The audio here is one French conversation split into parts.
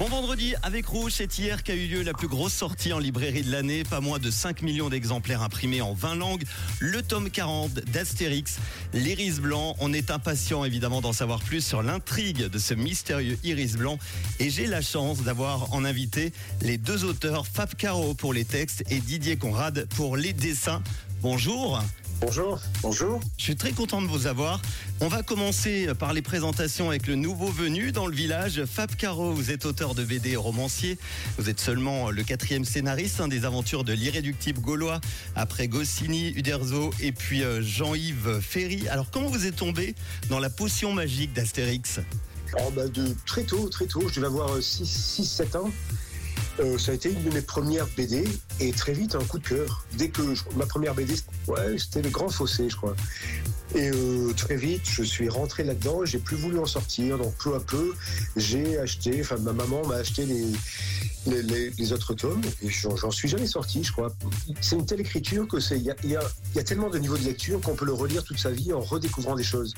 Bon vendredi avec Rouge, c'est hier qu'a eu lieu la plus grosse sortie en librairie de l'année, pas moins de 5 millions d'exemplaires imprimés en 20 langues, le tome 40 d'Astérix, l'Iris Blanc. On est impatient évidemment d'en savoir plus sur l'intrigue de ce mystérieux Iris Blanc et j'ai la chance d'avoir en invité les deux auteurs, Fab Caro pour les textes et Didier Conrad pour les dessins. Bonjour. Bonjour, bonjour. Je suis très content de vous avoir. On va commencer par les présentations avec le nouveau venu dans le village, Fab Caro. Vous êtes auteur de BD et romancier. Vous êtes seulement le quatrième scénariste hein, des aventures de l'irréductible gaulois après Goscinny, Uderzo et puis euh, Jean-Yves Ferry. Alors comment vous êtes tombé dans la potion magique d'Astérix? Oh, bah, de Très tôt, très tôt. Je devais avoir 6-7 euh, ans. Euh, ça a été une de mes premières BD et très vite un coup de cœur. Dès que ma première BD, ouais, c'était le Grand Fossé, je crois. Et euh, très vite, je suis rentré là-dedans. J'ai plus voulu en sortir. Donc peu à peu, j'ai acheté. Enfin, ma maman m'a acheté les, les, autres tomes. Et j'en suis jamais sorti, je crois. C'est une telle écriture que c'est. Il y a, y, a, tellement de niveaux de lecture qu'on peut le relire toute sa vie en redécouvrant des choses.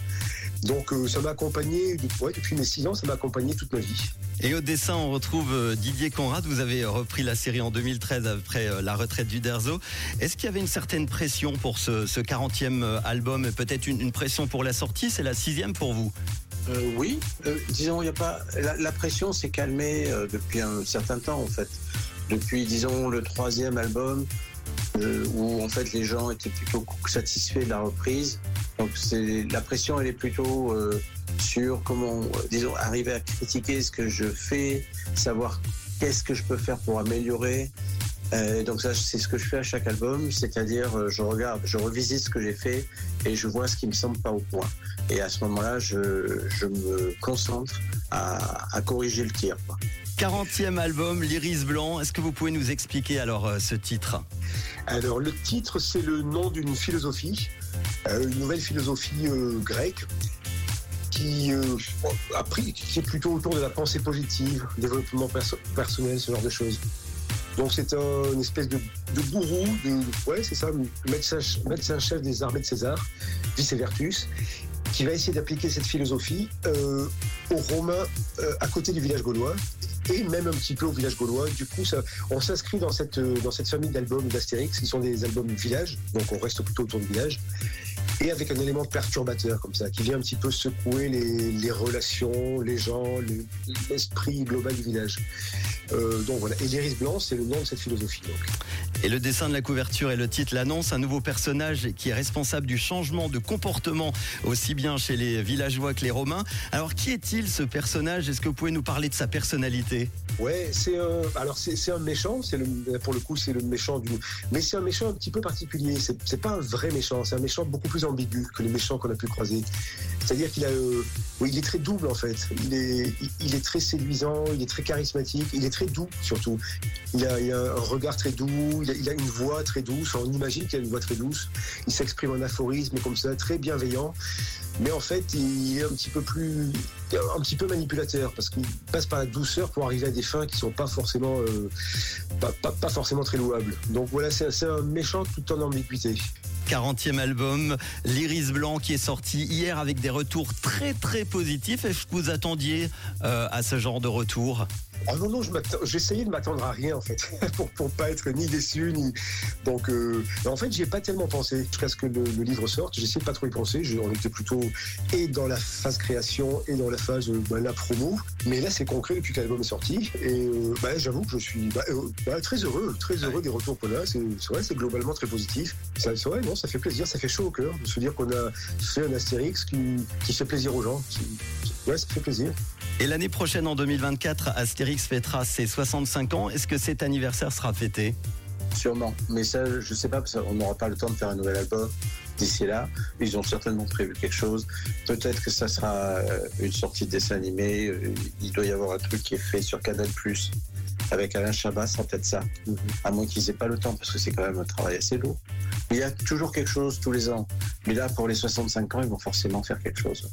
Donc euh, ça m'a accompagné depuis mes six ans. Ça m'a accompagné toute ma vie. Et au dessin, on retrouve euh, Didier Conrad. Vous avez repris la série en 2013 après la retraite du Derzo. Est-ce qu'il y avait une certaine pression pour ce, ce 40e album peut-être une, pression pour la sortie? C'est la sixième pour vous. Euh, oui, euh, disons, il a pas la, pression s'est calmée euh, depuis un certain temps en fait. Depuis, disons, le troisième album, où en fait les gens étaient plutôt satisfaits de la reprise. Donc la pression, elle est plutôt sur comment, disons, arriver à critiquer ce que je fais, savoir qu'est-ce que je peux faire pour améliorer, euh, donc ça, c'est ce que je fais à chaque album, c'est-à-dire euh, je regarde, je revisite ce que j'ai fait et je vois ce qui me semble pas au point. Et à ce moment-là, je, je me concentre à, à corriger le tir. Quoi. 40e album, l'Iris Blanc. Est-ce que vous pouvez nous expliquer alors euh, ce titre? Alors le titre, c'est le nom d'une philosophie, euh, une nouvelle philosophie euh, grecque qui, euh, a pris, qui est plutôt autour de la pensée positive, développement perso personnel, ce genre de choses. Donc c'est un, une espèce de, de gourou, de, ouais c'est ça, médecin, médecin chef des armées de César, Vice Vertus, qui va essayer d'appliquer cette philosophie euh, aux Romains euh, à côté du village gaulois et même un petit peu au village gaulois. Du coup, on s'inscrit dans cette, dans cette famille d'albums d'Astérix qui sont des albums village, donc on reste plutôt autour du village et avec un élément perturbateur comme ça, qui vient un petit peu secouer les, relations, les gens, l'esprit global du village. Euh, donc voilà, et l'iris blanc, c'est le nom de cette philosophie. Donc. Et le dessin de la couverture et le titre l'annonce, un nouveau personnage qui est responsable du changement de comportement aussi bien chez les villageois que les Romains. Alors qui est-il ce personnage? Est-ce que vous pouvez nous parler de sa personnalité? Ouais, c'est un, alors c'est un méchant, c'est le, pour le coup c'est le méchant du, mais c'est un méchant un petit peu particulier. C'est pas un vrai méchant, c'est un méchant beaucoup plus ambigu que les méchants qu'on a pu croiser. C'est-à-dire qu'il a, euh, oui, il est très double en fait. Il est, il est très séduisant, il est très charismatique, il est très doux surtout. Il a, a un regard très doux, il a, il a, une voix très douce. On imagine qu'il a une voix très douce. Il s'exprime en aphorisme comme ça, très bienveillant. Mais en fait, il est un petit peu plus, un petit peu manipulateur parce qu'il passe par la douceur pour arriver à des fins qui sont pas forcément, euh, pas, pas, pas, forcément très louables. Donc voilà, c'est un méchant tout en ambiguïté. 40e album, l'Iris Blanc qui est sorti hier avec des retours très très positifs. Est-ce que vous attendiez euh, à ce genre de retour? Oh non, non, j'essayais de m'attendre à rien en fait, pour, pour pas être ni déçu, ni. Donc, euh, en fait, j'y ai pas tellement pensé jusqu'à ce que le, le livre sorte. J'essayais de pas trop y penser. On était plutôt et dans la phase création et dans la phase bah, la promo. Mais là, c'est concret depuis que l'album est sorti. Et euh, bah, j'avoue que je suis bah, euh, très heureux, très heureux des retours qu'on a. C'est vrai, c'est globalement très positif. Ça, vrai, non, ça fait plaisir, ça fait chaud au cœur de se dire qu'on a fait un Astérix qui, qui fait plaisir aux gens. Ouais, ça fait plaisir. Et l'année prochaine, en 2024, Astérix fêtera ses 65 ans. Est-ce que cet anniversaire sera fêté? Sûrement. Mais ça, je sais pas, parce qu'on n'aura pas le temps de faire un nouvel album d'ici là. Ils ont certainement prévu quelque chose. Peut-être que ça sera euh, une sortie de dessin animé. Euh, il doit y avoir un truc qui est fait sur Canal+. Avec Alain Chabat, c'est peut-être ça. Mm -hmm. À moins qu'ils aient pas le temps, parce que c'est quand même un travail assez lourd. Mais il y a toujours quelque chose tous les ans. Mais là, pour les 65 ans, ils vont forcément faire quelque chose.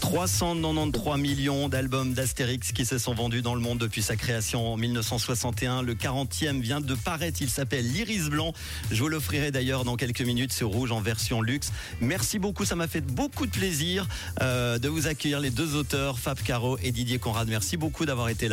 393 millions d'albums d'Astérix qui se sont vendus dans le monde depuis sa création en 1961. Le 40e vient de paraître, il s'appelle l'Iris Blanc. Je vous l'offrirai d'ailleurs dans quelques minutes sur Rouge en version luxe. Merci beaucoup, ça m'a fait beaucoup de plaisir euh, de vous accueillir les deux auteurs, Fab Caro et Didier Conrad. Merci beaucoup d'avoir été là.